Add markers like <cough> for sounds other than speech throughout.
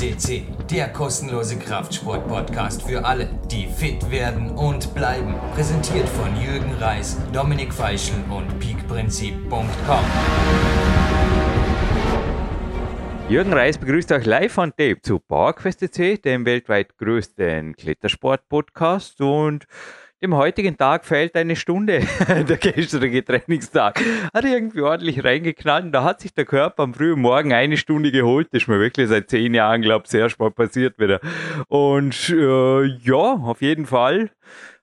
FSCC, der kostenlose Kraftsport-Podcast für alle, die fit werden und bleiben. Präsentiert von Jürgen Reis, Dominik Feischl und peakprinzip.com. Jürgen Reis begrüßt euch live on tape zu PowerQuest.cc, dem weltweit größten Klettersport-Podcast und dem heutigen Tag fehlt eine Stunde. <laughs> der gestrige Trainingstag hat irgendwie ordentlich reingeknallt und da hat sich der Körper am frühen Morgen eine Stunde geholt. Das ist mir wirklich seit zehn Jahren, glaube ich, sehr spät passiert wieder. Und äh, ja, auf jeden Fall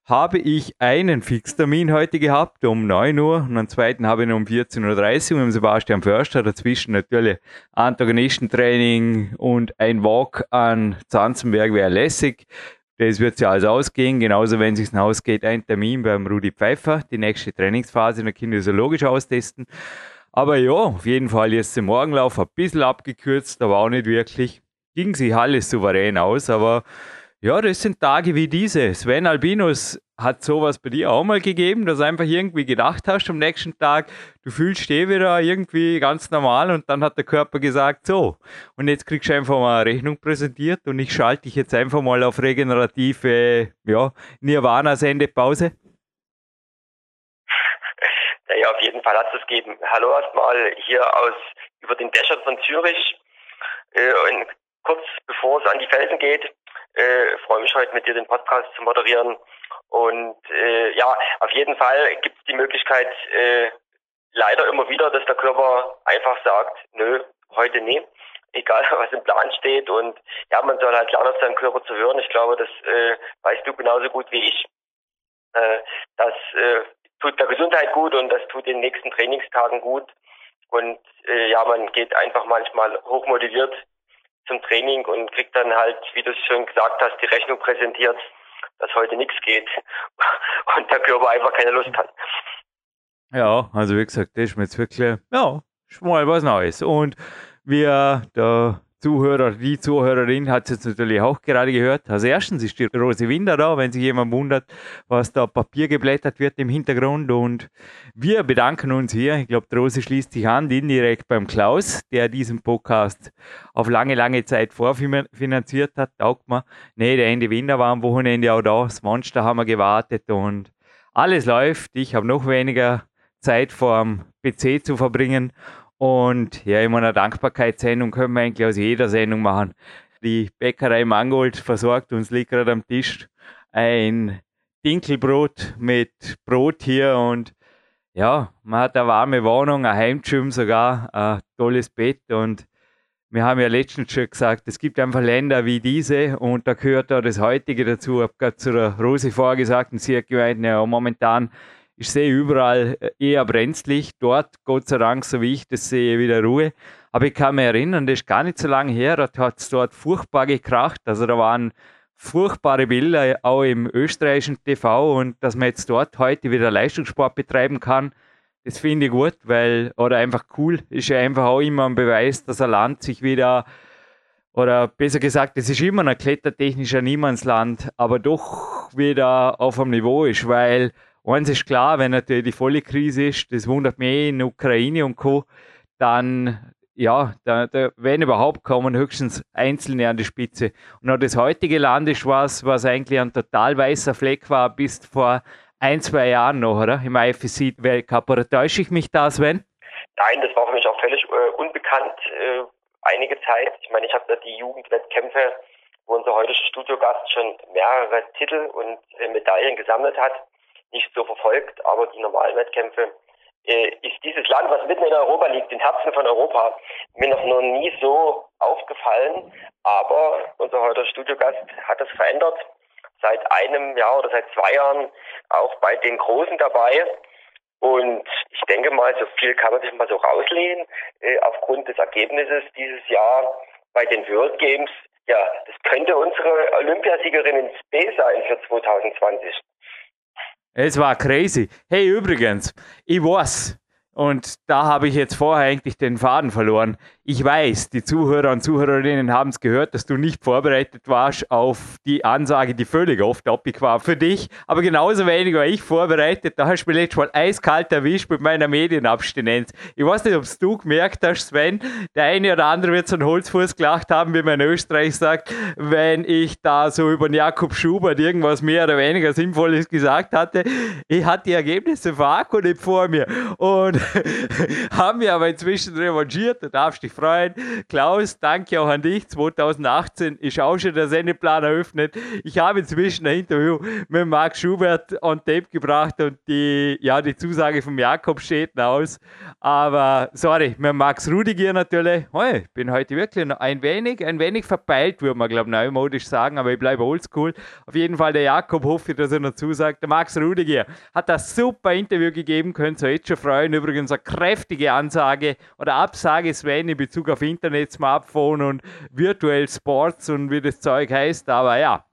habe ich einen Fixtermin heute gehabt um 9 Uhr und einen zweiten habe ich um 14.30 Uhr mit Sebastian Förster. Dazwischen natürlich Antagonistentraining und ein Walk an Zanzenberg wäre lässig. Das wird ja alles ausgehen, genauso wenn es ausgeht, ein Termin beim Rudi Pfeiffer, die nächste Trainingsphase in der kinesiologisch austesten. Aber ja, auf jeden Fall jetzt der Morgenlauf ein bisschen abgekürzt, aber auch nicht wirklich. Ging sich alles souverän aus, aber ja, das sind Tage wie diese. Sven Albinus hat sowas bei dir auch mal gegeben, dass du einfach irgendwie gedacht hast am nächsten Tag, du fühlst dich wieder irgendwie ganz normal und dann hat der Körper gesagt, so, und jetzt kriegst du einfach mal eine Rechnung präsentiert und ich schalte dich jetzt einfach mal auf regenerative, ja, Nirvana-Sendepause? Ja, auf jeden Fall hat es gegeben. Hallo erstmal hier aus über den Dächern von Zürich. Äh, kurz bevor es an die Felsen geht, äh, freue mich heute mit dir den Podcast zu moderieren. Und äh, ja, auf jeden Fall gibt es die Möglichkeit, äh, leider immer wieder, dass der Körper einfach sagt, nö, heute nie, egal <laughs> was im Plan steht. Und ja, man soll halt lernen, auf seinen Körper zu hören. Ich glaube, das äh, weißt du genauso gut wie ich. Äh, das äh, tut der Gesundheit gut und das tut den nächsten Trainingstagen gut. Und äh, ja, man geht einfach manchmal hochmotiviert zum Training und kriegt dann halt, wie du es schon gesagt hast, die Rechnung präsentiert, dass heute nichts geht <laughs> und der Körper einfach keine Lust hat. Ja, also wie gesagt, das ist mir jetzt wirklich, ja, schon mal was Neues. Und wir, der Zuhörer, die Zuhörerin hat es jetzt natürlich auch gerade gehört. Als erstens ist die Rose Winder da, wenn sich jemand wundert, was da Papier geblättert wird im Hintergrund. Und wir bedanken uns hier. Ich glaube, Rose schließt sich an, indirekt beim Klaus, der diesen Podcast auf lange, lange Zeit vorfinanziert hat. Taugt mir. Nee, der Ende Winder war am Wochenende auch da. Das Monster haben wir gewartet und alles läuft. Ich habe noch weniger Zeit vor dem PC zu verbringen und ja, in meiner Dankbarkeitssendung können wir eigentlich aus jeder Sendung machen. Die Bäckerei Mangold versorgt uns, liegt gerade am Tisch ein Dinkelbrot mit Brot hier und ja, man hat eine warme Wohnung, ein Heimgym sogar, ein tolles Bett und wir haben ja letztens schon gesagt, es gibt einfach Länder wie diese und da gehört da das heutige dazu. Ich habe gerade zu der Rose vorgesagt und sie hat gemeint, ja, momentan ich sehe überall äh, eher brenzlig. Dort, Gott sei Dank, so wie ich das sehe, wieder Ruhe. Aber ich kann mich erinnern, das ist gar nicht so lange her, da hat es dort furchtbar gekracht. Also da waren furchtbare Bilder, auch im österreichischen TV. Und dass man jetzt dort heute wieder Leistungssport betreiben kann, das finde ich gut, weil, oder einfach cool, ist ja einfach auch immer ein Beweis, dass ein Land sich wieder, oder besser gesagt, es ist immer ein klettertechnischer Niemandsland, aber doch wieder auf einem Niveau ist, weil Eins ist klar, wenn natürlich die volle Krise ist, das wundert mich eh in der Ukraine und Co., dann, ja, da, da wenn überhaupt kommen höchstens Einzelne an die Spitze. Und auch das heutige Land ist was, was eigentlich ein total weißer Fleck war bis vor ein, zwei Jahren noch, oder? Im IFSC-Weltcup. Oder täusche ich mich da, Sven? Nein, das war für mich auch völlig äh, unbekannt. Äh, einige Zeit, ich meine, ich habe da die Jugendwettkämpfe, wo unser heutiger Studiogast schon mehrere Titel und äh, Medaillen gesammelt hat nicht so verfolgt, aber die normalen Wettkämpfe äh, ist dieses Land, was mitten in Europa liegt, im Herzen von Europa, mir noch, noch nie so aufgefallen. Aber unser heutiger Studiogast hat das verändert. Seit einem Jahr oder seit zwei Jahren auch bei den Großen dabei. Und ich denke mal, so viel kann man sich mal so rauslehnen. Äh, aufgrund des Ergebnisses dieses Jahr bei den World Games, ja, das könnte unsere Olympiasiegerin in Space sein für 2020. Es war crazy. Hey, übrigens, ich weiß, und da habe ich jetzt vorher eigentlich den Faden verloren. Ich weiß, die Zuhörer und Zuhörerinnen haben es gehört, dass du nicht vorbereitet warst auf die Ansage, die völlig off-topic war für dich. Aber genauso wenig war ich vorbereitet. Da hast du mich letztes Mal eiskalt erwischt mit meiner Medienabstinenz. Ich weiß nicht, ob du gemerkt hast, Sven. Der eine oder andere wird so einen Holzfuß gelacht haben, wie man in Österreich sagt, wenn ich da so über den Jakob Schubert irgendwas mehr oder weniger Sinnvolles gesagt hatte. Ich hatte die Ergebnisse von Akku nicht vor mir und <laughs> haben mir aber inzwischen revanchiert. Du darfst dich freuen. Klaus, danke auch an dich. 2018 ist auch schon der Sendeplan eröffnet. Ich habe inzwischen ein Interview mit Marc Schubert on Tape gebracht und die, ja, die Zusage von Jakob steht aus. Aber sorry, mit Max Rudiger natürlich. Oh, ich bin heute wirklich ein wenig, ein wenig verpeilt, würde man, glaube ich, neumodisch sagen, aber ich bleibe oldschool. Auf jeden Fall der Jakob hoffe ich, dass er noch zusagt. Der Max Rudiger hat das super Interview gegeben, könnt ihr euch jetzt schon freuen. Übrigens eine kräftige Ansage oder Absage Sven in Bezug auf Internet, Smartphone und Virtual Sports und wie das Zeug heißt. Aber ja,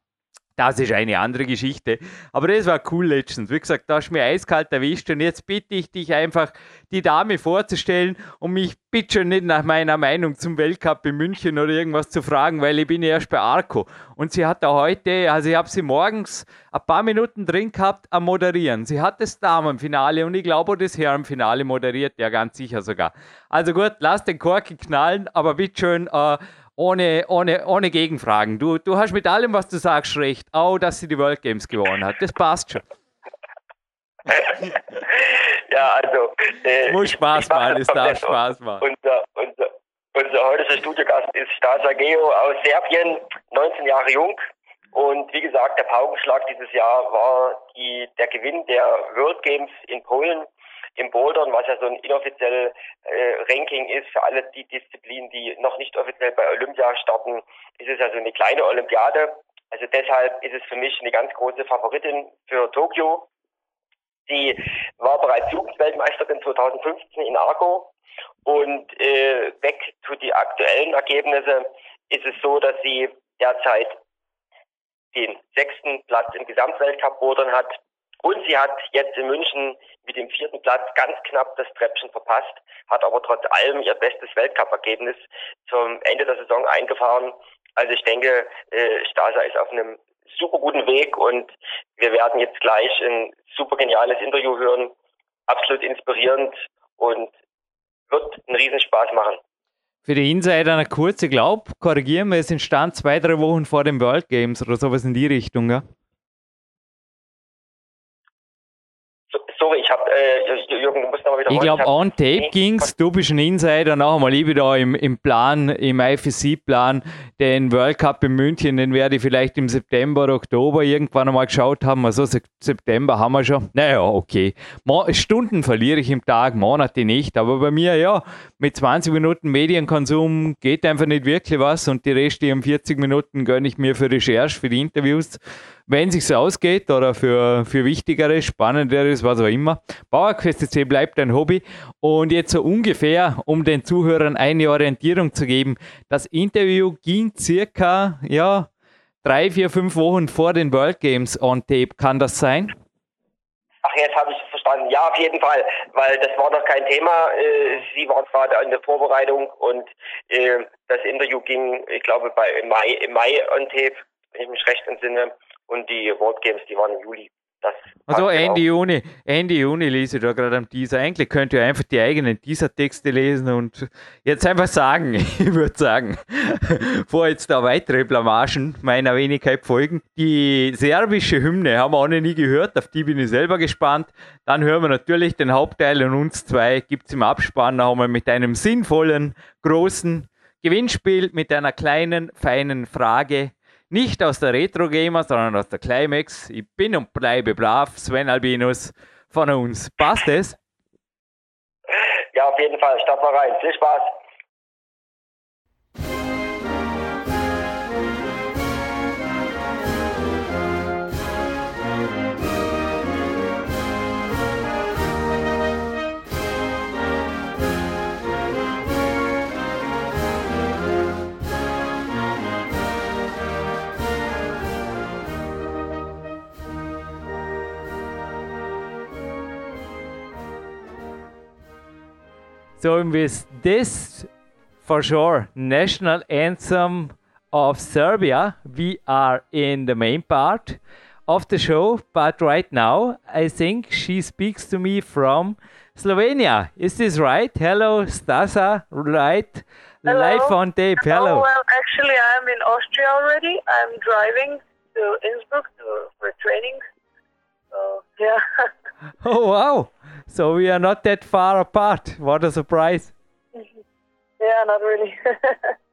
das ist eine andere Geschichte. Aber das war cool letztens. Wie gesagt, da hast du mir eiskalt erwischt und jetzt bitte ich dich einfach, die Dame vorzustellen und mich bitte nicht nach meiner Meinung zum Weltcup in München oder irgendwas zu fragen, weil ich bin erst bei Arco. Und sie hat da heute, also ich habe sie morgens ein paar Minuten drin gehabt am Moderieren. Sie hat das Damenfinale und ich glaube das Herrenfinale moderiert, ja ganz sicher sogar. Also gut, lass den Korken knallen, aber bitte schön, äh, ohne, ohne, ohne Gegenfragen. Du, du hast mit allem, was du sagst, recht. Auch, dass sie die World Games gewonnen hat. Das passt schon. ja, also. Äh, Muss Spaß machen, es darf Spaß machen. Unser, unser, unser heutiger Studiogast ist Stasa Geo aus Serbien, 19 Jahre jung. Und wie gesagt, der Paukenschlag dieses Jahr war die, der Gewinn der World Games in Polen im Bouldern, was ja so ein inoffizielles äh, Ranking ist für alle die Disziplinen, die noch nicht offiziell bei Olympia starten, ist es also eine kleine Olympiade. Also deshalb ist es für mich eine ganz große Favoritin für Tokio. Sie war bereits Jugendweltmeisterin 2015 in Argo und äh, weg zu die aktuellen Ergebnisse ist es so, dass sie derzeit den sechsten Platz im Gesamtweltcup bouldern hat und sie hat jetzt in München mit dem vierten Platz ganz knapp das Treppchen verpasst, hat aber trotz allem ihr bestes Weltcup-Ergebnis zum Ende der Saison eingefahren. Also ich denke, äh, Stasa ist auf einem super guten Weg und wir werden jetzt gleich ein super geniales Interview hören, absolut inspirierend und wird einen Riesenspaß machen. Für die Insider eine kurze Glaub, korrigieren wir, es entstand zwei, drei Wochen vor den World Games oder sowas in die Richtung, ja? Sorry, ich habe, äh, Jürgen, du Ich glaube, on tape ging's. Du bist ein Insider. Noch einmal, ich bin da im, im Plan, im IFSC-Plan, den World Cup in München, den werde ich vielleicht im September, Oktober irgendwann einmal geschaut haben. Also September haben wir schon. Naja, okay. Stunden verliere ich im Tag, Monate nicht. Aber bei mir, ja, mit 20 Minuten Medienkonsum geht einfach nicht wirklich was und die restlichen 40 Minuten gönne ich mir für Recherche, für die Interviews wenn es sich ausgeht oder für, für wichtigeres, spannenderes, was auch immer. Bauerquest C bleibt ein Hobby. Und jetzt so ungefähr, um den Zuhörern eine Orientierung zu geben, das Interview ging circa, ja, drei, vier, fünf Wochen vor den World Games on Tape. Kann das sein? Ach, jetzt habe ich es verstanden. Ja, auf jeden Fall, weil das war noch kein Thema. Äh, Sie waren gerade in der Vorbereitung und äh, das Interview ging, ich glaube, bei im Mai, im Mai on Tape, wenn ich mich recht entsinne und die World Games, die waren im Juli. Also Ende genau. Juni, Ende Juni lese ich da gerade am Teaser. Eigentlich könnt ihr einfach die eigenen Teaser-Texte lesen und jetzt einfach sagen, <laughs> ich würde sagen, <laughs> vor jetzt da weitere Blamagen meiner Wenigkeit folgen. Die serbische Hymne haben wir auch noch nie gehört, auf die bin ich selber gespannt. Dann hören wir natürlich den Hauptteil und uns zwei gibt es im Abspann noch einmal mit einem sinnvollen, großen Gewinnspiel mit einer kleinen, feinen Frage nicht aus der Retro Gamer, sondern aus der Climax. Ich bin und bleibe brav, Sven Albinus von uns. Passt es? Ja, auf jeden Fall. Start mal rein. Viel Spaß. Sollen with this for sure, national anthem of Serbia. We are in the main part of the show, but right now I think she speaks to me from Slovenia. Is this right? Hello, Stasa, right? Hello. Live on tape. Hello. Oh, well, actually, I'm in Austria already. I'm driving to Innsbruck to, for training. So, yeah. <laughs> oh, wow. So we are not that far apart. What a surprise. yeah, not really.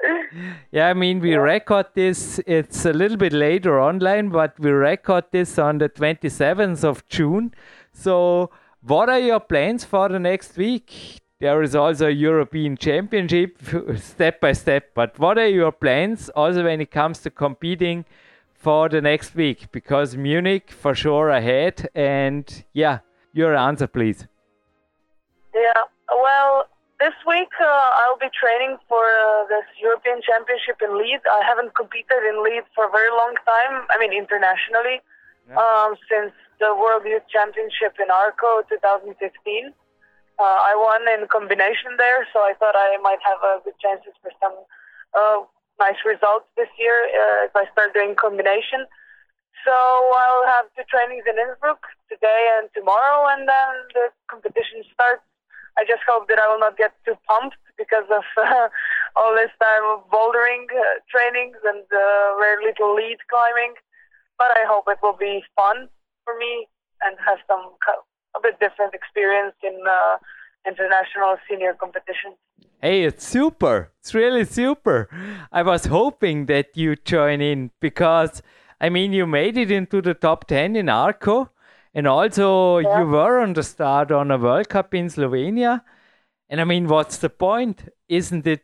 <laughs> yeah, I mean, we Yeah. record this, it's a little bit later online, but we record this on the 27th of June. So, what are your plans for the next week? There is also a European Championship <laughs> step by step, but what are your plans also when it comes to competing for the next week? Because Munich for sure ahead, and yeah, your answer, please. yeah. Well, this week uh, I'll be training for uh, this European Championship in Leeds. I haven't competed in Leeds for a very long time. I mean, internationally, Yeah. um, since the World Youth Championship in Arco 2015. Uh, I won in combination there, so I thought I might have a good chances for some uh, nice results this year uh, if I start doing combination. So I'll have two trainings in Innsbruck today and tomorrow, and then the competition starts. I just hope that I will not get too pumped because of <laughs> uh, all this time of bouldering uh, trainings and uh, very little lead climbing. But I hope it will be fun for me and have some a bit different experience in uh, international senior competitions. Hey, it's super. It's really super. I was hoping that you join in because, I mean, you made it into the top 10 in Arco and also Yeah. you were on the start on a World Cup in Slovenia. And I mean, what's the point? Isn't it,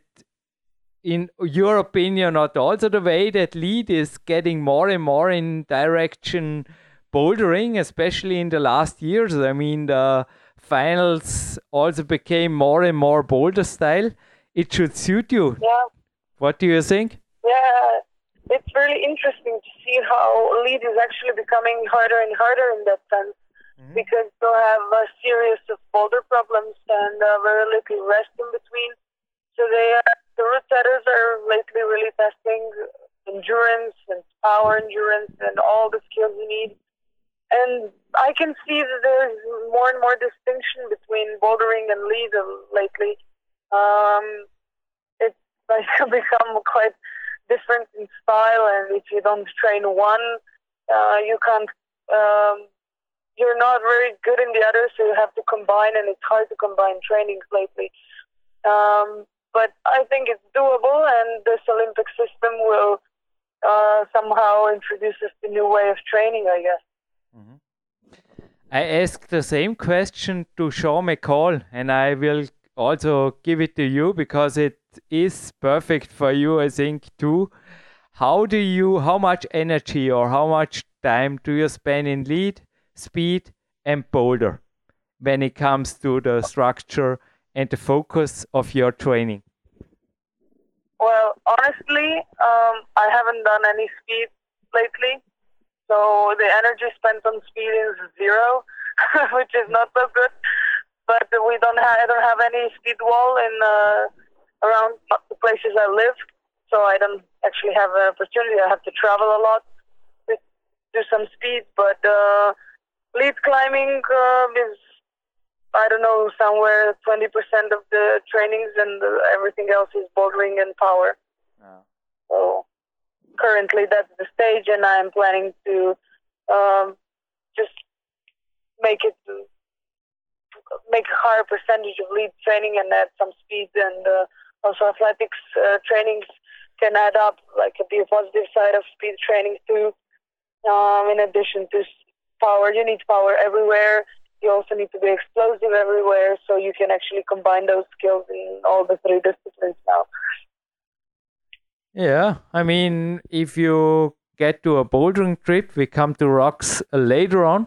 in your opinion, not also the way that lead is getting more and more in direction bouldering, especially in the last years? I mean, the finals also became more and more boulder style. It should suit you. Yeah. What do you think? Yeah, it's really interesting to see how lead is actually becoming harder and harder in that sense because you have a series of boulder problems and uh, very little rest in between. So they are, the route setters are lately really testing endurance and power endurance and all the skills you need. And I can see that there's more and more distinction between bouldering and lead lately. Um, it's like <laughs> become quite different in style, and if you don't train one, uh, you can't. Um, you're not very good in the other, so you have to combine, and it's hard to combine trainings lately. Um, but I think it's doable, and this Olympic system will uh, somehow introduce us new way of training, I guess. I asked the same question to Sean McColl, and I will also give it to you because it is perfect for you, I think, too. How do you, how much energy or how much time do you spend in lead, speed, and boulder when it comes to the structure and the focus of your training? Well, honestly, um, I haven't done any speed lately, so the energy spent on speed is zero, <laughs> which is not so good. But we don't have I don't have any speed wall in uh, around the places I live, so I don't actually have an opportunity. I have to travel a lot to do some speed, but uh, lead climbing uh, is I don't know, somewhere 20% of the trainings and everything else is bouldering and power. So currently that's the stage, and I'm planning to um, just make it make a higher percentage of lead training and add some speed and uh, also athletics uh, trainings can add up, like be a positive side of speed training too. Um, in addition to power, you need power everywhere. You also need to be explosive everywhere, so you can actually combine those skills in all the three disciplines now. Yeah, I mean, if you get to a bouldering trip, we come to rocks later on,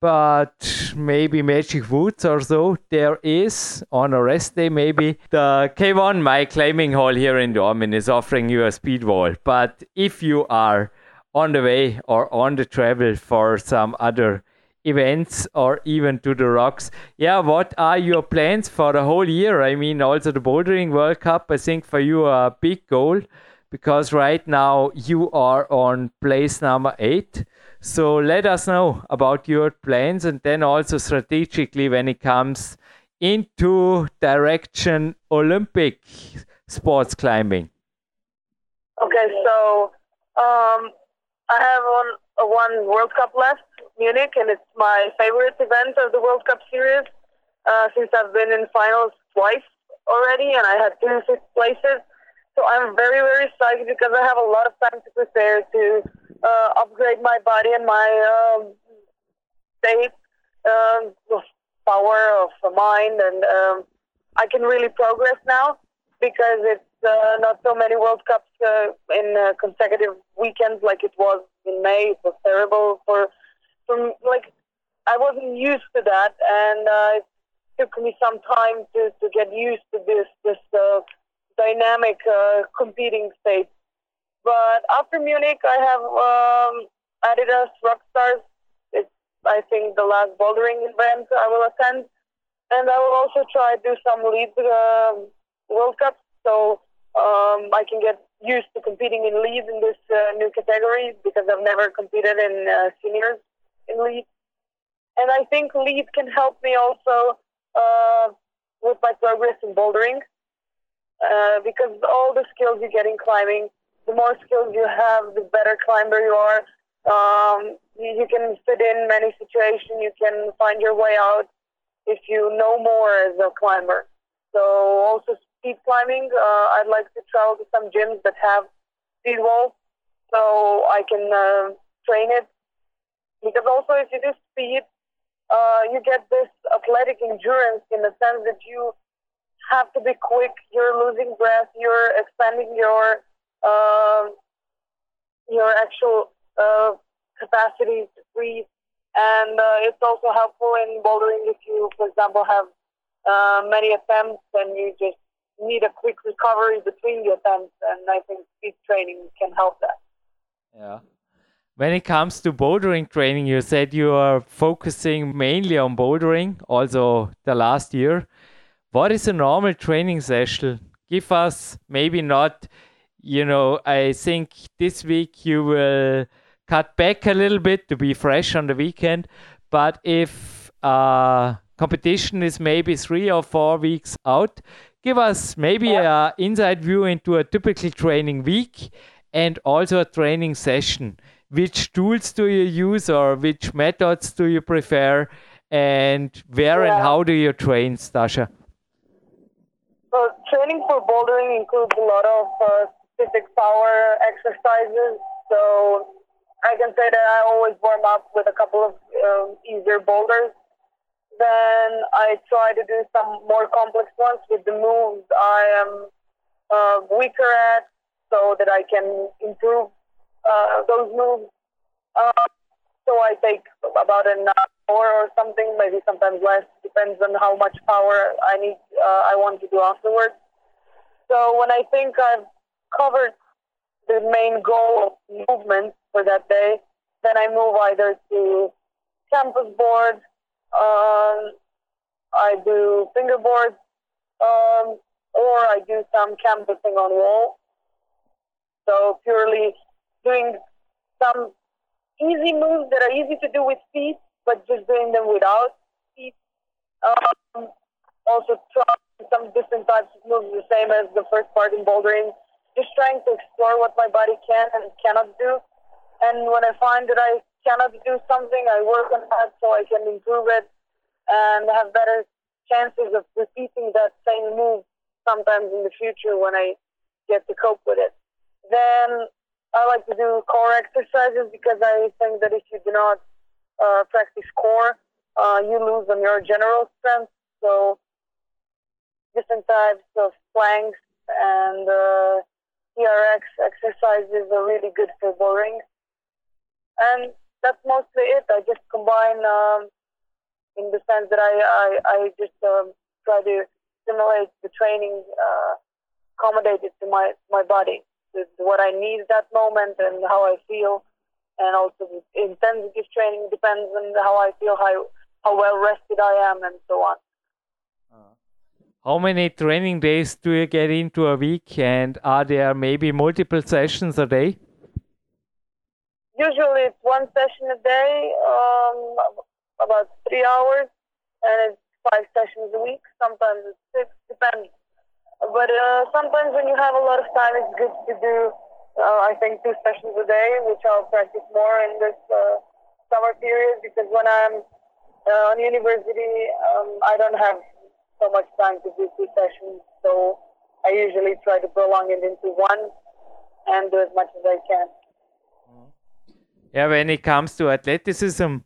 but maybe Magic Woods or so, there is on a rest day, maybe the K1 My Climbing Hall here in Dornbirn is offering you a speed wall. But if you are on the way or on the travel for some other events or even to the rocks. Yeah, what are your plans for the whole year? I mean, also the Bouldering World Cup, I think for you a big goal because right now you are on place number eight. So let us know about your plans and then also strategically when it comes into direction Olympic sports climbing. Okay, so um, I have one, uh, one World Cup left, Munich, and it's my favorite event of the World Cup series uh, since I've been in finals twice already, and I had two fifth places. So I'm very, very excited because I have a lot of time to prepare to uh, upgrade my body and my um, state um, power of mind, and um, I can really progress now because it's uh, not so many World Cups uh, in uh, consecutive weekends like it was in May. It was terrible for, from like I wasn't used to that, and uh, it took me some time to, to get used to this this uh, dynamic uh, competing state. But after Munich, I have um, Adidas Rockstars. It's I think the last bouldering event I will attend, and I will also try to do some lead uh, World Cups. So um, I can get used to competing in lead in this uh, new category because I've never competed in uh, seniors in lead. And I think lead can help me also uh, with my progress in bouldering uh, because all the skills you get in climbing, the more skills you have, the better climber you are. Um, you, you can fit in many situations. You can find your way out if you know more as a climber. So also speed climbing. Uh, I'd like to travel to some gyms that have speed walls so I can uh, train it. Because also, if you do speed, uh, you get this athletic endurance in the sense that you have to be quick. You're losing breath. You're expanding your uh, your actual uh, capacity to breathe, and uh, it's also helpful in bouldering if you, for example, have uh, many attempts and you just need a quick recovery between the attempts, and I think speed training can help that. Yeah. When it comes to bouldering training, you said you are focusing mainly on bouldering, also the last year. What is a normal training session? Give us maybe not, you know, I think this week you will cut back a little bit to be fresh on the weekend, but if uh, competition is maybe three or four weeks out, give us maybe a inside view into a typical training week and also a training session. Which tools do you use or which methods do you prefer and where yeah. and how do you train, Stasha? Training for bouldering includes a lot of uh, specific power exercises. So I can say that I always warm up with a couple of um, easier boulders then I try to do some more complex ones with the moves I am uh, weaker at so that I can improve uh, those moves. Uh, so I take about an hour or something, maybe sometimes less, depends on how much power I need, uh, I want to do afterwards. So when I think I've covered the main goal of movement for that day, then I move either to campus board um, I do fingerboards, um, or I do some campusing on wall. So purely doing some easy moves that are easy to do with feet, but just doing them without feet. Um, also trying some different types of moves, the same as the first part in bouldering. Just trying to explore what my body can and cannot do. And when I find that I cannot do something, I work on that so I can improve it and have better chances of repeating that same move sometimes in the future when I get to cope with it. Then I like to do core exercises because I think that if you do not uh, practice core, uh, you lose on your general strength. So different types of planks and uh, TRX exercises are really good for boring. And that's mostly it. I just combine um, in the sense that I I, I just um, try to simulate the training, uh, accommodate it to my my body, what I need that moment and how I feel, and also the intensity of training depends on how I feel, how how well rested I am, and so on. How many training days do you get into a week, and are there maybe multiple sessions a day? Usually, it's one session a day, um, about three hours, and it's five sessions a week. Sometimes it's six, depends. But uh, sometimes when you have a lot of time, it's good to do, uh, I think, two sessions a day, which I'll practice more in this uh, summer period because when I'm uh, on university, um, I don't have so much time to do two sessions. So I usually try to prolong it into one and do as much as I can. Yeah, when it comes to athleticism,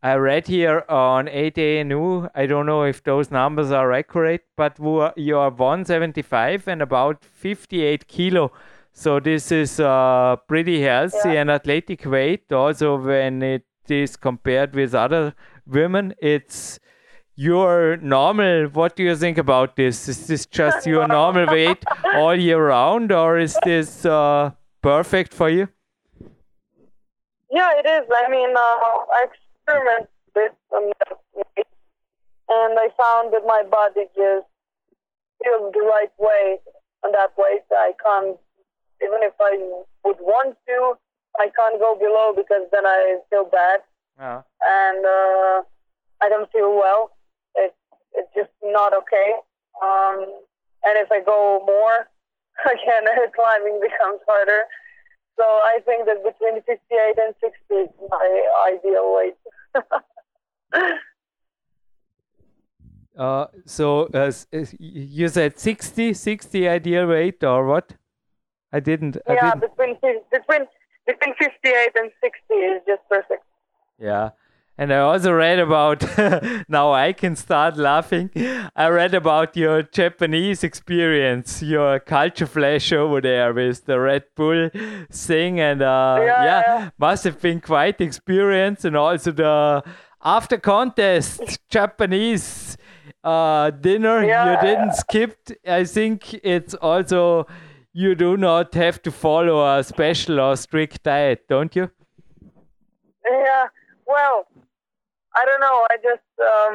I read here on 8a.nu, I don't know if those numbers are accurate, but you are 175 and about 58 kilo. So this is uh, pretty healthy yeah. and athletic weight. Also, when it is compared with other women, it's your normal. What do you think about this? Is this just your normal weight all year round, or is this uh, perfect for you? Yeah, it is. I mean, uh, I experiment with some and I found that my body just feels the right way on that weight. I can't, even if I would want to, I can't go below because then I feel bad. Yeah. And uh, I don't feel well. It's, it's just not okay. Um, and if I go more, <laughs> again, <laughs> climbing becomes harder. So I think that between 58 and 60 is my ideal weight. <laughs> uh, so uh, you said 60, 60 ideal weight or what? I didn't. I yeah, didn't. between between between 58 and 60 is just perfect. Yeah. And I also read about, <laughs> now I can start laughing. I read about your Japanese experience, your culture flash over there with the Red Bull thing. And uh, yeah, yeah, yeah, must have been quite experience. And also the after contest Japanese uh, dinner yeah, you didn't skip. I think it's also, you do not have to follow a special or strict diet, don't you? Yeah, well, I don't know. I just um,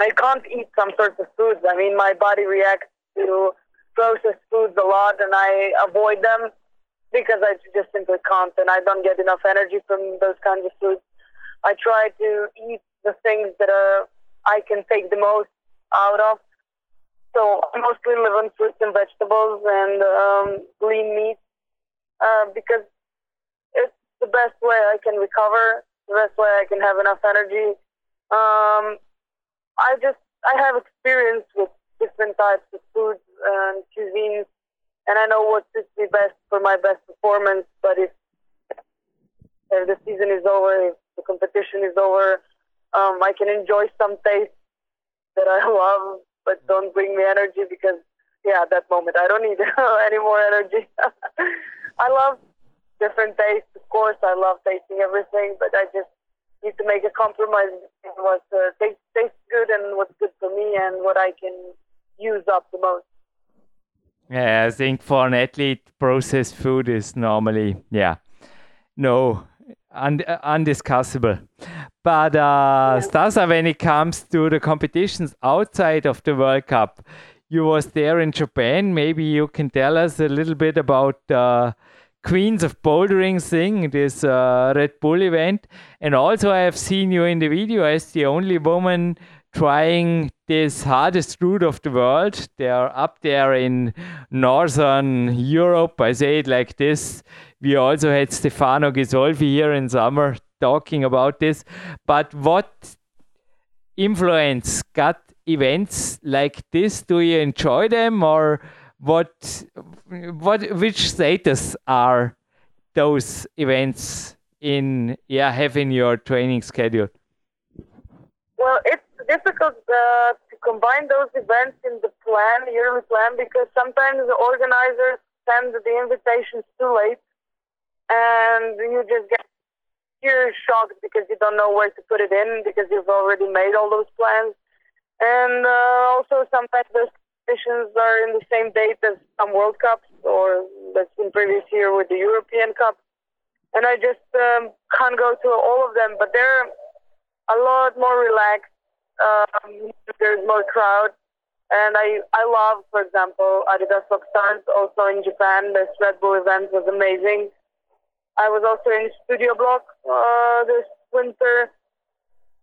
I can't eat some sorts of foods. I mean, my body reacts to processed foods a lot, and I avoid them because I just simply can't, and I don't get enough energy from those kinds of foods. I try to eat the things that are I can take the most out of. So I mostly live on fruits and vegetables and um, lean meat uh, because it's the best way I can recover the best way I can have enough energy. Um, I just I have experience with different types of foods and cuisines, and I know what suits me best for my best performance. But if if the season is over, if the competition is over, um, I can enjoy some tastes that I <laughs> love, but don't bring me energy because yeah, at that moment I don't need <laughs> any more energy. <laughs> I love different tastes. Of course, I love tasting everything, but I just need to make a compromise in what uh, tastes, tastes good and what's good for me and what I can use up the most. Yeah, I think for an athlete, processed food is normally, yeah, no, un- undiscussable. But uh, yeah. Stasa, when it comes to the competitions outside of the World Cup, you was there in Japan. Maybe you can tell us a little bit about uh, Queens of Bouldering thing, this uh, Red Bull event. And also, I have seen you in the video as the only woman trying this hardest route of the world. They're up there in northern Europe. I say it like this. We also had Stefano Ghisolfi here in summer talking about this. But what influence got events like this? Do you enjoy them or? What what which status are those events in yeah have in your training schedule? Well it's difficult uh, to combine those events in the plan yearly plan because sometimes the organizers send the invitations too late and you just get you're shocked because you don't know where to put it in because you've already made all those plans. And uh, also sometimes there's competitions are in the same date as some World Cups, or that's in previous year with the European Cup. and I just um, can't go to all of them. But they're a lot more relaxed. Um, there's more crowd, and I I love, for example, Adidas Rockstars. Also in Japan, this Red Bull event was amazing. I was also in Studio Block uh, this winter.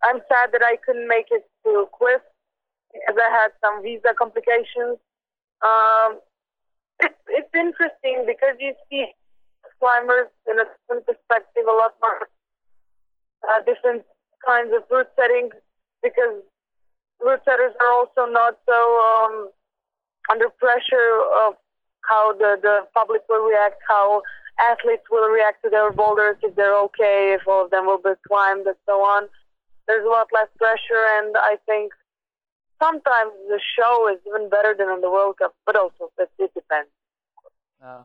I'm sad that I couldn't make it to because I had some visa complications. Um, it's it's interesting because you see climbers in a different perspective, a lot more uh, different kinds of route settings because route setters are also not so um, under pressure of how the, the public will react, how athletes will react to their boulders, if they're okay, if all of them will be climbed, and so on. There's a lot less pressure, and I think sometimes the show is even better than in the World Cup, but also it, it depends. Uh,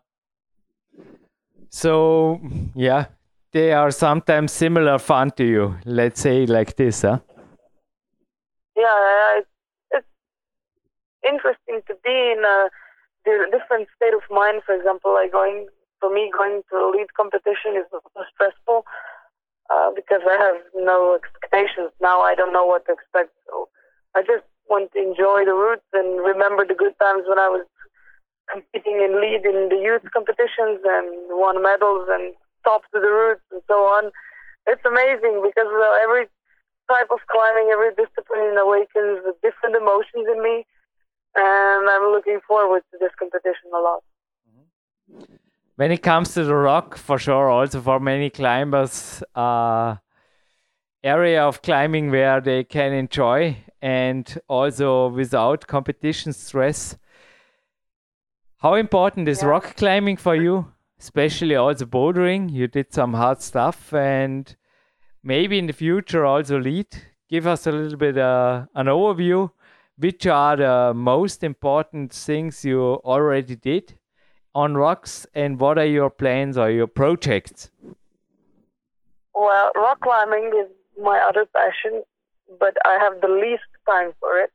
so, yeah, they are sometimes similar fun to you. Let's say like this, huh? Yeah, it's, it's interesting to be in a different state of mind. For example, like going for me, going to a lead competition is stressful uh, because I have no expectations. Now I don't know what to expect. So I just want to enjoy the roots and remember the good times when I was competing in lead in the youth competitions and won medals and top to the roots and so on. It's amazing because uh, every type of climbing, every discipline awakens different emotions in me, and I'm looking forward to this competition a lot. When it comes to the rock, for sure, also for many climbers, uh, area of climbing where they can enjoy and also without competition stress how important is yeah. rock climbing for you? Especially also bouldering. You did some hard stuff and maybe in the future also lead. Give us a little bit uh, an overview. Which are the most important things you already did on rocks and what are your plans or your projects? Well, rock climbing is my other passion, but I have the least time for it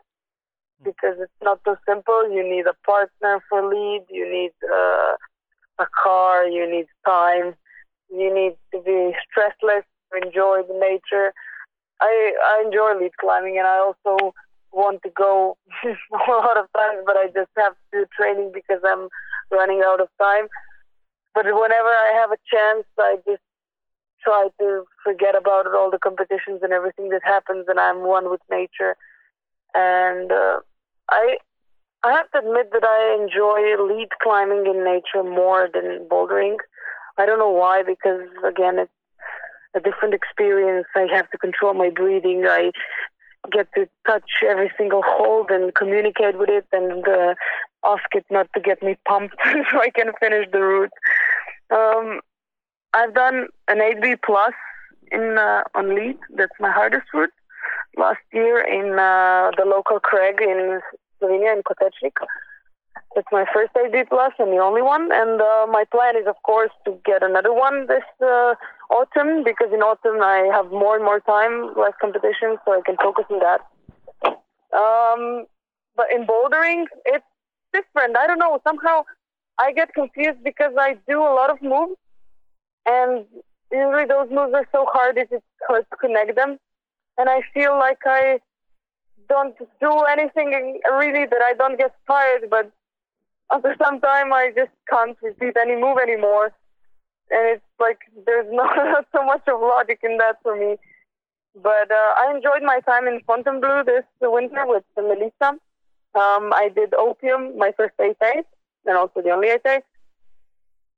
because it's not so simple. You need a partner for lead. You need uh, a car. You need time. You need to be stressless enjoy the nature. I I enjoy lead climbing, and I also want to go <laughs> a lot of times, but I just have to do training because I'm running out of time. But whenever I have a chance, I just try to forget about it, all the competitions and everything that happens, and I'm one with nature and uh, I I have to admit that I enjoy lead climbing in nature more than bouldering. I don't know why, because again, it's a different experience. I have to control my breathing. I get to touch every single hold and communicate with it and uh, ask it not to get me pumped <laughs> so I can finish the route. Um, I've done an 8B plus in uh, on lead. That's my hardest route last year in uh, the local crag in Slovenia in Kotečnik. It's my first AD plus and the only one. And uh, my plan is, of course, to get another one this uh, autumn because in autumn I have more and more time, less competition, so I can focus on that. Um, but in bouldering, it's different. I don't know. Somehow I get confused because I do a lot of moves, and usually those moves are so hard it's hard to connect them and I feel like I don't do anything really that I don't get tired, but after some time I just can't repeat any move anymore. And it's like there's <laughs> not so much of logic in that for me. But uh, I enjoyed my time in Fontainebleau this winter with Melissa. Um, I did Opium, my first eight days, and also the only eight days.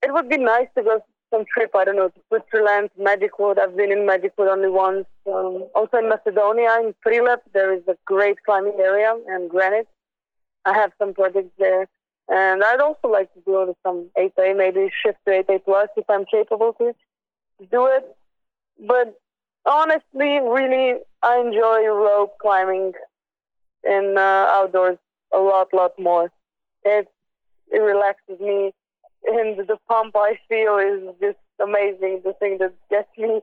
It would be nice to go some trip, I don't know, to Switzerland, Magic Wood. I've been in Magic Wood only once. Um, also in Macedonia, in Prilep, there is a great climbing area and granite. I have some projects there. And I'd also like to do some 8A, maybe shift to 8A plus if I'm capable to do it. But honestly, really, I enjoy rope climbing in uh, outdoors a lot, lot more. It, it relaxes me and the pump I feel is just amazing. The thing that gets me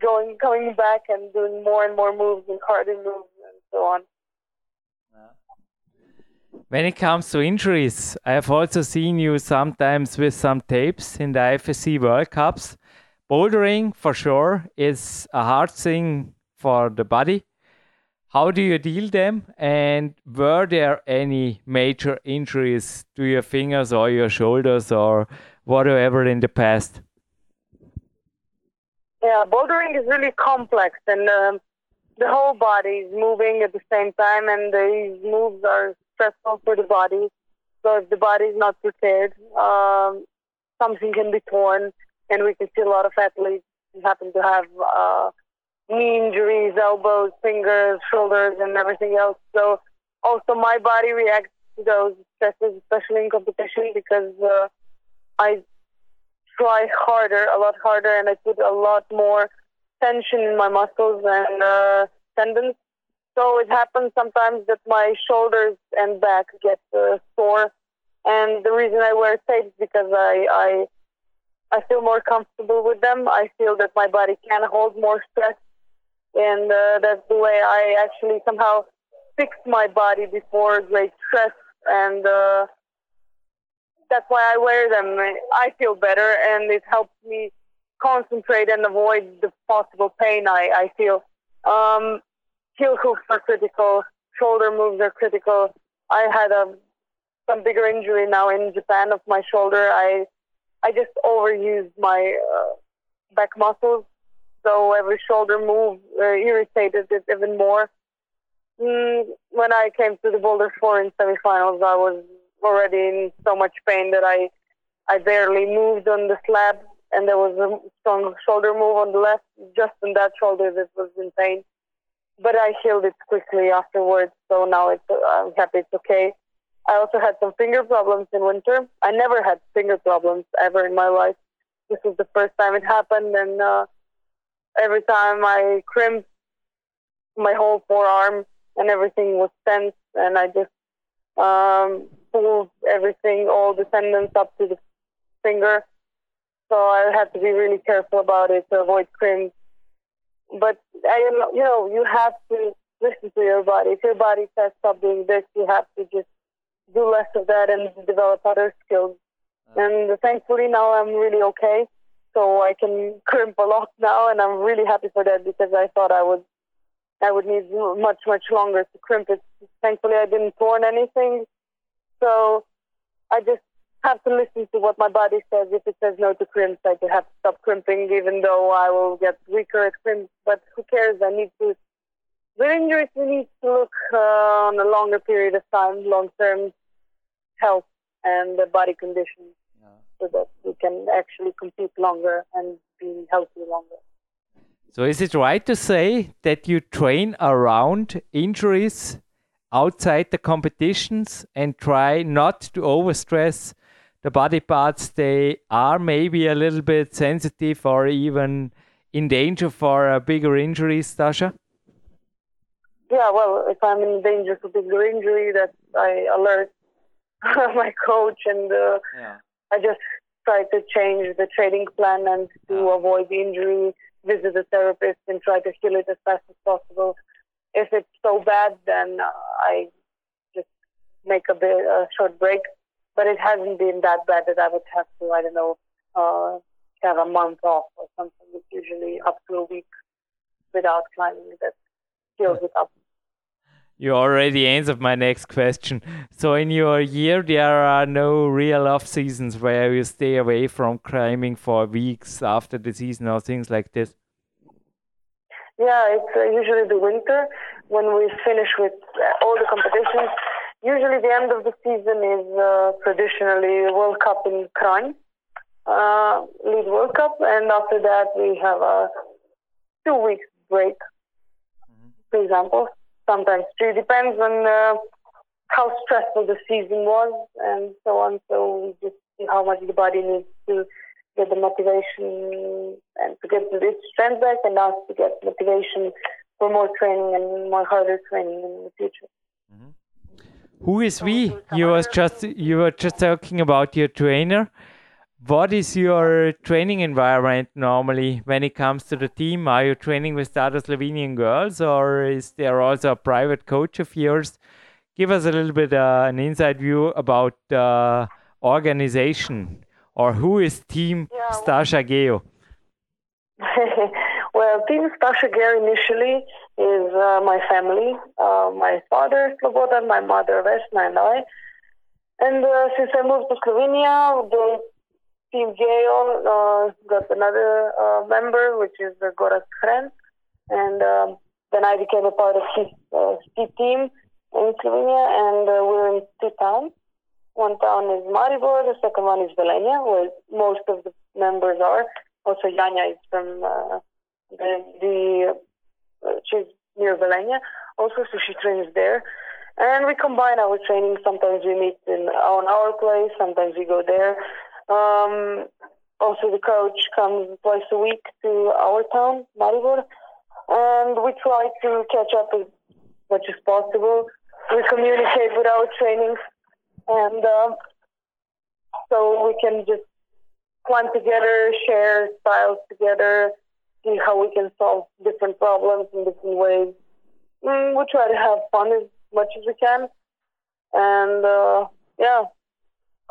going, coming back and doing more and more moves and harder moves and so on. When it comes to injuries, I have also seen you sometimes with some tapes in the IFSC World Cups. bouldering for sure is a hard thing for the body. How do you deal them? And were there any major injuries to your fingers or your shoulders or whatever in the past? Yeah, bouldering is really complex, and um, the whole body is moving at the same time, and these moves are stressful for the body. So if the body is not prepared, um, something can be torn, and we can see a lot of athletes happen to have uh, knee injuries, elbows, fingers, shoulders, and everything else. So also my body reacts to those stresses, especially in competition, because uh, I try harder, a lot harder, and I put a lot more tension in my muscles and uh, tendons. So it happens sometimes that my shoulders and back get uh, sore, and the reason I wear tapes is because I, I I feel more comfortable with them. I feel that my body can hold more stress, and uh, that's the way I actually somehow fix my body before great stress, and uh, that's why I wear them. I feel better, and it helps me concentrate and avoid the possible pain I, I feel. Um, heel hooks are critical. Shoulder moves are critical. I had a some bigger injury now in Japan of my shoulder. I I just overused my uh, back muscles, so every shoulder move uh, irritated it even more. Mm, when I came to the Boulder Four in semifinals, I was already in so much pain that I I barely moved on the slab, and there was a strong shoulder move on the left, just in that shoulder that was in pain. But I healed it quickly afterwards, so now it's I'm happy it's okay. I also had some finger problems in winter. I never had finger problems ever in my life. This was the first time it happened, and uh, every time I crimped my whole forearm and everything was tense, and I just um, pulled everything, all the tendons up to the finger. So I had to be really careful about it to avoid crimps. But I, you know, you have to listen to your body. If your body says stop doing this, you have to just do less of that and develop other skills. And thankfully now I'm really okay. So I can crimp a lot now, and I'm really happy for that because I thought I would, I would need much much longer to crimp it. Thankfully, I didn't torn anything, so I just have to listen to what my body says. If it says no to crimps, I just have to stop crimping, even though I will get weaker at crimps. But who cares? I need to. With injuries, we need to look uh, on a longer period of time, long term health and the body condition. So that we can actually compete longer and be healthy longer. So, is it right to say that you train around injuries outside the competitions and try not to overstress the body parts they are maybe a little bit sensitive or even in danger for a bigger injury, Stasa? Yeah, well, if I'm in danger for bigger injury, that I alert <laughs> my coach and uh, yeah. I just try to change the training plan and to yeah. avoid injury, visit the therapist and try to heal it as fast as possible if it's so bad, then I just make a bit a short break. But it hasn't been that bad that I would have to, I don't know, uh, have a month off or something. It's usually up to a week without climbing that heals it up. You already answered my next question. So, in your year, there are no real off seasons where you stay away from climbing for weeks after the season or things like this. Yeah, it's uh, usually the winter when we finish with uh, all the competitions. Usually, the end of the season is uh, traditionally World Cup in Kranj, uh, lead World Cup, and after that we have a two weeks break. Mm-hmm. For example, sometimes three depends on uh, how stressful the season was and so on. So we just see how much the body needs to get the motivation and to get the strength back and us to get motivation for more training and more harder training in the future. Mm-hmm. Who is we? You was just you were just talking about your trainer. What is your training environment normally when it comes to the team? Are you training with the other Slovenian girls, or is there also a private coach of yours? Give us a little bit uh, an inside view about the uh, organization or who is Team yeah, Stasa Gejo? <laughs> well, Team Stasa Gejo initially is uh, my family, uh, my father, Slobodan, my mother, Vesna, and I. And uh, since I moved to Slovenia, the Team Gejo uh, got another uh, member, which is uh, Gorazd Hren. And um, then I became a part of his uh, team in Slovenia, and uh, we're in two towns. One town is Maribor, the second one is Velenje, where most of the members are. Also, Janja is from uh, the, the she's near Velenje, also, so she trains there. And we combine our training. Sometimes we meet in on our place, sometimes we go there. Um, also, the coach comes twice a week to our town, Maribor, and we try to catch up as much as possible. We communicate with our trainings, and um, so we can just plan together, share styles together, see how we can solve different problems in different ways. Mm, we try to have fun as much as we can, and uh, yeah,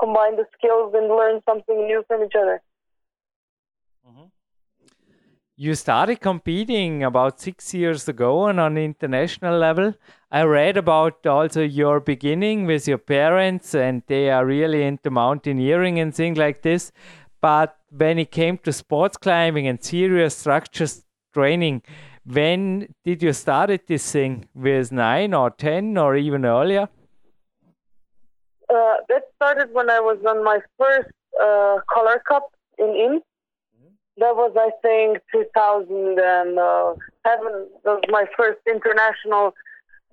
combine the skills and learn something new from each other. Mm-hmm. You started competing about six years ago on an international level. I read about also your beginning with your parents, and they are really into mountaineering and things like this. But when it came to sports climbing and serious structures training, when did you start this thing? With nine or ten or even earlier? Uh, that started when I was on my first uh, Color Cup in Inn. That was, I think, 2007. That was my first international,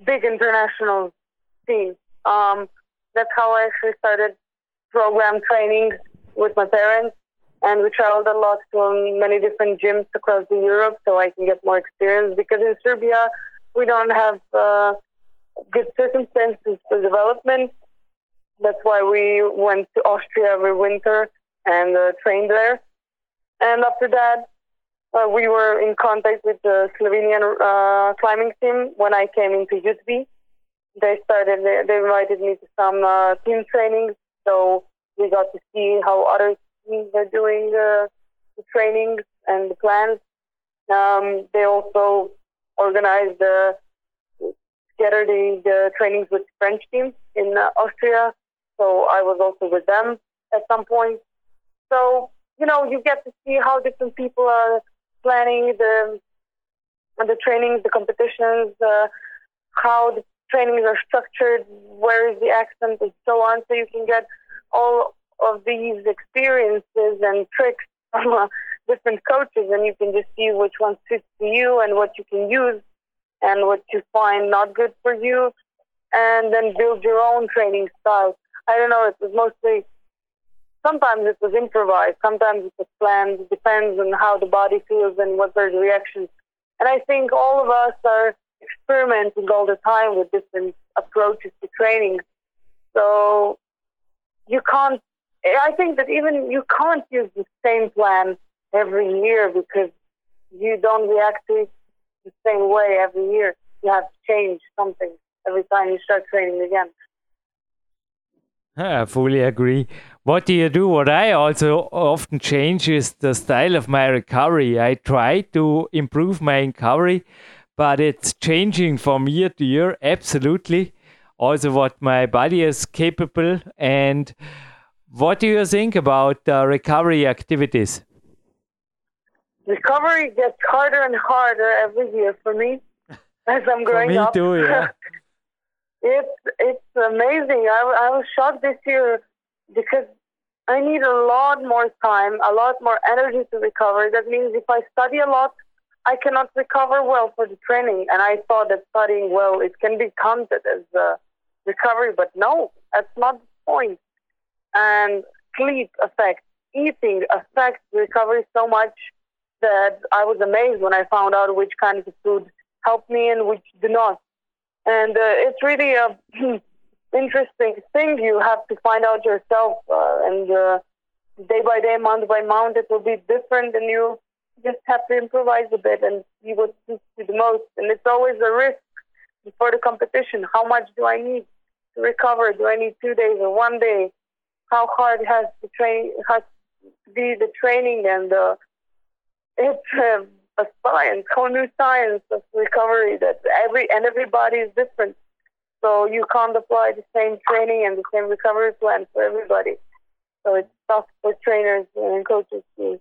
big international team. Um, that's how I actually started program training with my parents, and we traveled a lot to many different gyms across the Europe so I can get more experience. Because in Serbia, we don't have uh, good circumstances for development. That's why we went to Austria every winter and uh, trained there. And after that, uh, we were in contact with the Slovenian uh, climbing team when I came into UTB. They started, they, invited me to some uh, team trainings. So we got to see how other teams are doing uh, the trainings and the plans. Um, they also organized uh, together the, the trainings with French team in uh, Austria. So I was also with them at some point. So you know, you get to see how different people are planning the the trainings, the competitions, uh, how the trainings are structured, where is the accent, and so on. So you can get all of these experiences and tricks <laughs> from uh, different coaches, and you can just see which one fits to you and what you can use and what you find not good for you, and then build your own training style. I don't know. It was mostly sometimes it was improvised, sometimes it was planned. It depends on how the body feels and what their the reactions. And I think all of us are experimenting all the time with different approaches to training. So you can't, I think that even you can't use the same plan every year because you don't react to it the same way every year. You have to change something every time you start training again. I fully agree. What do you do? What I also often change is the style of my recovery. I try to improve my recovery, but it's changing from year to year, absolutely. Also, what my body is capable. And what do you think about uh, recovery activities? Recovery gets harder and harder every year for me <laughs> as I'm growing for me up. too, yeah. <laughs> It's it's amazing. I, I was shocked this year because I need a lot more time, a lot more energy to recover. That means if I study a lot, I cannot recover well for the training. And I thought that studying well it can be counted as a recovery, but no, that's not the point. And sleep affects eating affects recovery so much that I was amazed when I found out which kinds of food help me and which do not and uh, it's really a <clears throat> interesting thing. You have to find out yourself, uh, and uh, day by day, month by month, it will be different, and you just have to improvise a bit and see what suits you the most. And it's always a risk before the competition. How much do I need to recover? Do I need two days or one day? How hard has the train has to be the training and uh, it's uh, a science, whole new science of recovery that every and everybody is different. So you can't apply the same training and the same recovery plan for everybody. So it's tough for trainers and coaches to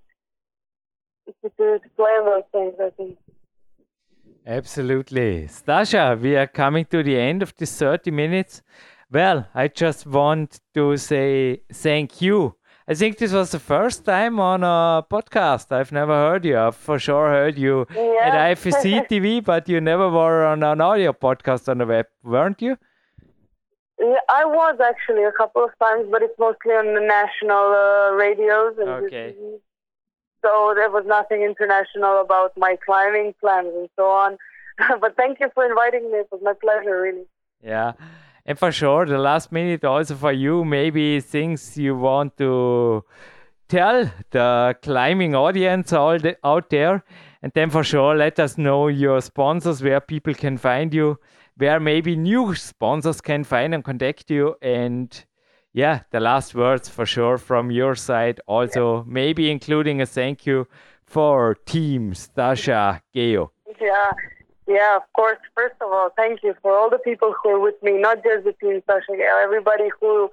to, to plan those things. I think. Absolutely. Stasa, we are coming to the end of this 30 minutes. Well, I just want to say thank you. I think this was the first time on a podcast. I've never heard you. I've for sure heard you Yeah. at IFSC TV, but you never were on an audio podcast on the web, weren't you? Yeah, I was actually a couple of times, but it's mostly on the national uh, radios. And Okay. So there was nothing international about my climbing plans and so on. <laughs> but thank you for inviting me. It was my pleasure, really. Yeah. And for sure, the last minute also for you, maybe things you want to tell the climbing audience all the, out there. And then for sure, let us know your sponsors, where people can find you, where maybe new sponsors can find and contact you. And yeah, the last words for sure from your side, also maybe including a thank you for Team Stasa Gejo. Yeah, yeah, of course. First of all, thank you for all the people who are with me, not just the team, Gejo, everybody who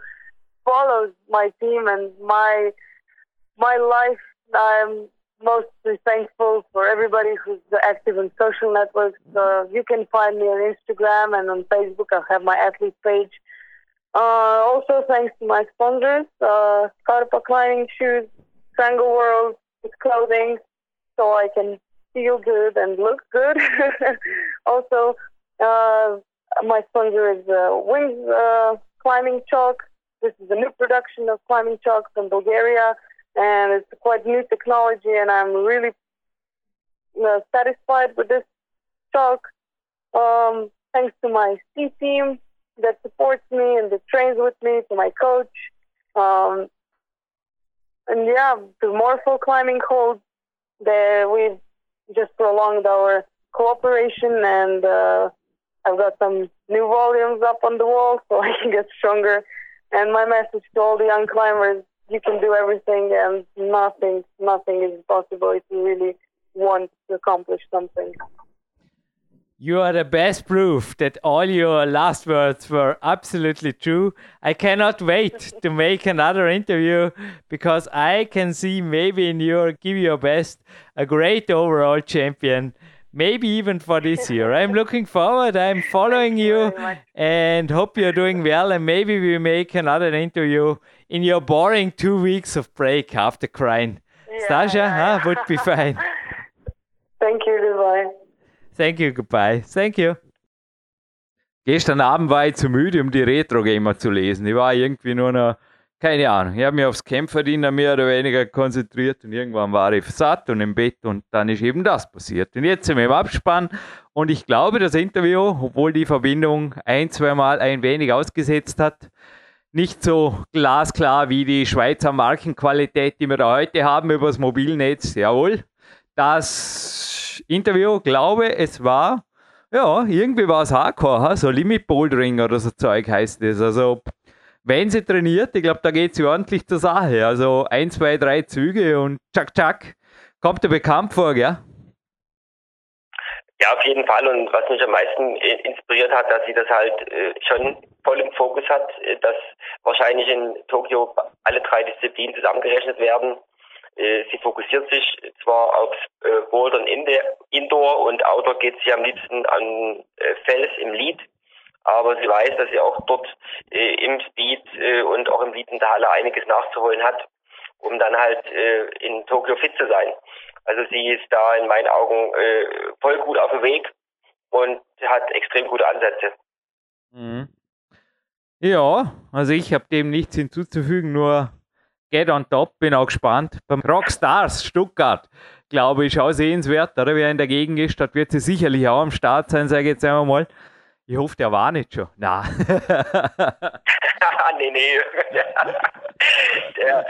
follows my team and my my life. I'm mostly thankful for everybody who's active on social networks. Uh, you can find me on Instagram and on Facebook. I have my athlete page. Uh, also, thanks to my sponsors, uh, Scarpa Climbing Shoes, Triangle World, with clothing, so I can feel good and look good. <laughs> also, uh, my sponsor is uh, Wings uh, Climbing Chalk. This is a new production of climbing chalk from Bulgaria, and it's quite new technology, and I'm really uh, satisfied with this chalk. Um, thanks to my C team that supports me and that trains with me, to my coach. Um, and yeah, to Morpho Climbing Code, that we've just prolonged our cooperation and uh, I've got some new volumes up on the wall so <laughs> I can get stronger. And my message to all the young climbers, you can do everything and nothing, nothing is impossible if you really want to accomplish something. You are the best proof that all your last words were absolutely true. I cannot wait to make another interview because I can see maybe in your give your best a great overall champion. Maybe even for this <laughs> year. I'm looking forward. I'm following you much. and hope you're doing well. And maybe we make another interview in your boring two weeks of break after crying. Yeah, Stasa, yeah, huh? Would be fine. <laughs> Thank you, goodbye. Thank you, goodbye. Thank you. Gestern Abend war ich zu müde, um die Retro-Gamer zu lesen. Ich war irgendwie nur noch, keine Ahnung, ich habe mich aufs Kämpferdiener mehr oder weniger konzentriert und irgendwann war ich satt und im Bett und dann ist eben das passiert. Und jetzt sind wir im Abspann und ich glaube, das Interview, obwohl die Verbindung ein, zweimal ein wenig ausgesetzt hat, nicht so glasklar wie die Schweizer Markenqualität, die wir da heute haben über das Mobilnetz. Jawohl, das Interview, glaube es war, ja, irgendwie war es Hardcore, ha? so Limit Bouldering oder so Zeug heißt es. Also, wenn sie trainiert, ich glaube, da geht sie ordentlich zur Sache. Also, ein, zwei, drei Züge und tschak, tschak. Kommt dir bekannt vor, gell? Ja, auf jeden Fall. Und was mich am meisten inspiriert hat, dass sie das halt äh, schon voll im Fokus hat, äh, dass wahrscheinlich in Tokio alle drei Disziplinen zusammengerechnet werden. Äh, sie fokussiert sich zwar aufs äh, Bouldern in der Indoor und Outdoor geht sie am liebsten an äh, Fels im Lead, aber sie weiß, dass sie auch dort äh, im Speed äh, und auch im Lead in der Halle einiges nachzuholen hat, um dann halt äh, in Tokio fit zu sein. Also sie ist da in meinen Augen äh, voll gut auf dem Weg und hat extrem gute Ansätze. Mhm. Ja, also ich habe dem nichts hinzuzufügen, nur get on top, bin auch gespannt. Beim Rockstars Stuttgart, glaube ich, auch sehenswert, oder? Wer in der Gegend ist, dort wird sie sicherlich auch am Start sein, sage ich jetzt einmal mal. Ich hoffe, der war nicht schon. Na. <laughs> nee, nee. der,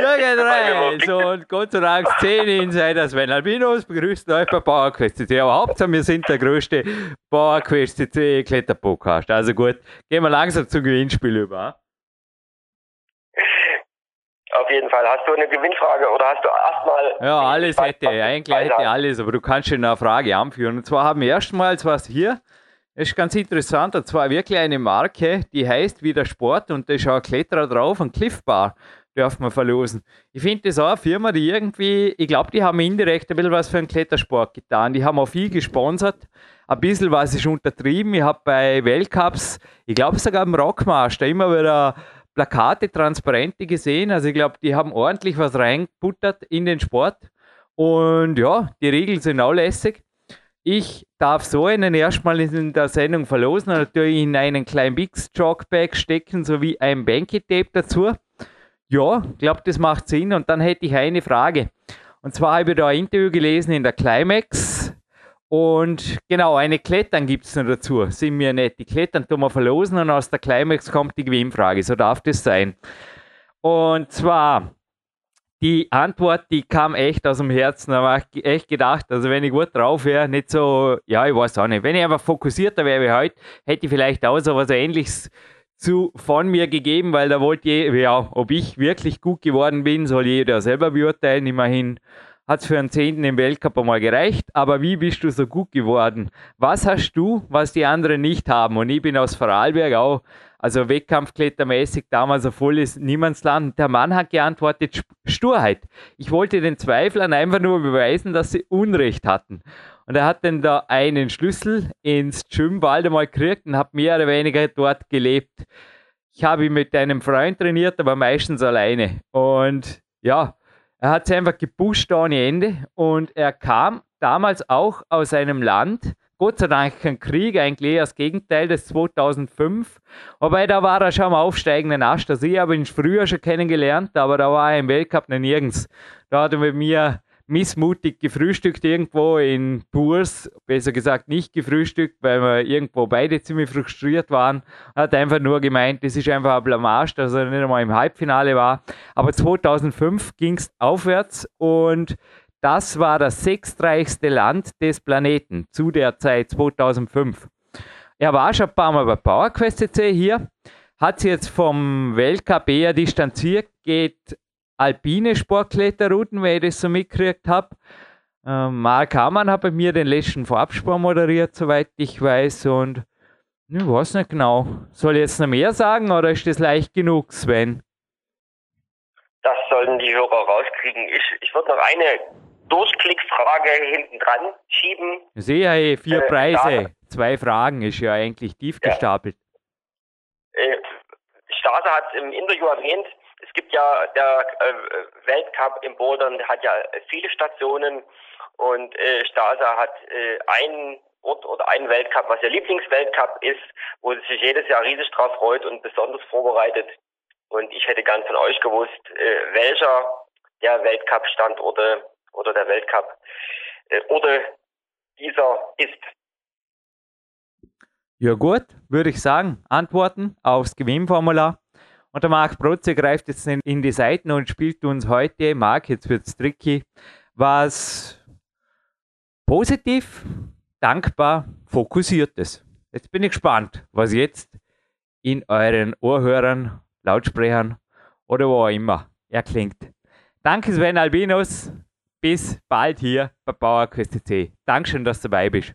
Jürgen <laughs> Reis und Gott sei Dank Szene Insider Sven Albinos begrüßt euch bei PowerQuest CC. Aber Hauptsache, wir sind der größte PowerQuest CC Kletterpodcast. Also gut, gehen wir langsam zum Gewinnspiel über. Auf jeden Fall. Hast du eine Gewinnfrage oder hast du erstmal. Ja, alles hätte, eigentlich hätte alles, aber du kannst schon eine Frage anführen. Und zwar haben wir erstmals was hier. Das ist ganz interessant, und zwar wirklich eine Marke, die heißt wie der Sport und da ist auch ein Kletterer drauf, ein Cliff Bar dürfen wir verlosen. Ich finde das auch eine Firma, die irgendwie, ich glaube, die haben indirekt ein bisschen was für den Klettersport getan. Die haben auch viel gesponsert. Ein bisschen was ist untertrieben. Ich habe bei Weltcups, ich glaube sogar im Rockmaster, immer wieder Plakate, Transparente gesehen. Also ich glaube, die haben ordentlich was reingebuttert in den Sport. Und ja, die Regeln sind auch lässig. Ich darf so einen erstmal in der Sendung verlosen natürlich in einen kleinen Bix Jogbag stecken sowie ein Banky Tape dazu. Ja, ich glaube, das macht Sinn. Und dann hätte ich eine Frage. Und zwar habe ich da ein Interview gelesen in der Climax. Und genau, eine Klettern gibt es noch dazu. Sind mir nicht. Die Klettern tun wir verlosen und aus der Climax kommt die Gewinnfrage. So darf das sein. Und zwar, die Antwort, die kam echt aus dem Herzen. Da habe ich echt gedacht, also wenn ich gut drauf wäre, nicht so, ja, ich weiß auch nicht. Wenn ich einfach fokussierter wäre wie heute, hätte ich vielleicht auch so was ähnliches zu, von mir gegeben, weil da wollte ich, ja, ob ich wirklich gut geworden bin, soll jeder selber beurteilen. Immerhin hat es für einen Zehnten im Weltcup einmal gereicht. Aber wie bist du so gut geworden? Was hast du, was die anderen nicht haben? Und ich bin aus Vorarlberg auch, also Wettkampfklettermäßig damals ein volles Niemandsland. Der Mann hat geantwortet, Sturheit. Ich wollte den Zweiflern einfach nur beweisen, dass sie Unrecht hatten. Und er hat dann da einen Schlüssel ins Gym bald einmal gekriegt und hat mehr oder weniger dort gelebt. Ich habe ihn mit einem Freund trainiert, aber meistens alleine. Und ja, er hat sich einfach gepusht ohne Ende. Und er kam damals auch aus einem Land, Gott sei Dank kein Krieg, eigentlich eher das Gegenteil, das 2005. Wobei da war er schon am aufsteigenden Ast. Also ich habe ihn früher schon kennengelernt, aber da war er im Weltcup noch nirgends. Da hat er mit mir missmutig gefrühstückt irgendwo in Burs, besser gesagt nicht gefrühstückt, weil wir irgendwo beide ziemlich frustriert waren. Hat einfach nur gemeint, das ist einfach ein Blamage, dass er nicht einmal im Halbfinale war. Aber 2005 ging es aufwärts und das war das sechstreichste Land des Planeten zu der Zeit 2005. Er war schon ein paar Mal bei PowerQuest CC hier, hat sich jetzt vom Weltcup eher distanziert, geht alpine Sportkletterrouten, weil ich das so mitgekriegt habe. Ähm, Mark Hamann hat bei mir den letzten Vorabspur moderiert, soweit ich weiß. Und ich weiß nicht genau. Soll ich jetzt noch mehr sagen oder ist das leicht genug, Sven? Das sollten die Hörer rauskriegen. Ich, ich würde noch eine Durchklickfrage hinten dran schieben. Ich sehe eh vier äh, Preise. Stase. Zwei Fragen ist ja eigentlich tief gestapelt. Ja. Äh, Stase hat im Interview erwähnt, gibt ja der äh, Weltcup im Bouldern hat ja viele Stationen und äh, Stasa hat äh, einen Ort oder einen Weltcup, was der Lieblingsweltcup ist, wo sie sich jedes Jahr riesig drauf freut und besonders vorbereitet. Und ich hätte gern von euch gewusst, welcher der Weltcup-Standorte oder der Weltcup oder dieser ist. Ja gut, würde ich sagen, Antworten aufs Gewinnformular und der Marc Protze greift jetzt in die Seiten und spielt uns heute, Marc, jetzt wird es tricky, was positiv, dankbar, fokussiertes. Jetzt bin ich gespannt, was jetzt in euren Ohrhörern, Lautsprechern oder wo auch immer erklingt. Danke Sven Albinos. Bis bald hier bei Bauerquest C. Dankeschön, dass du dabei bist.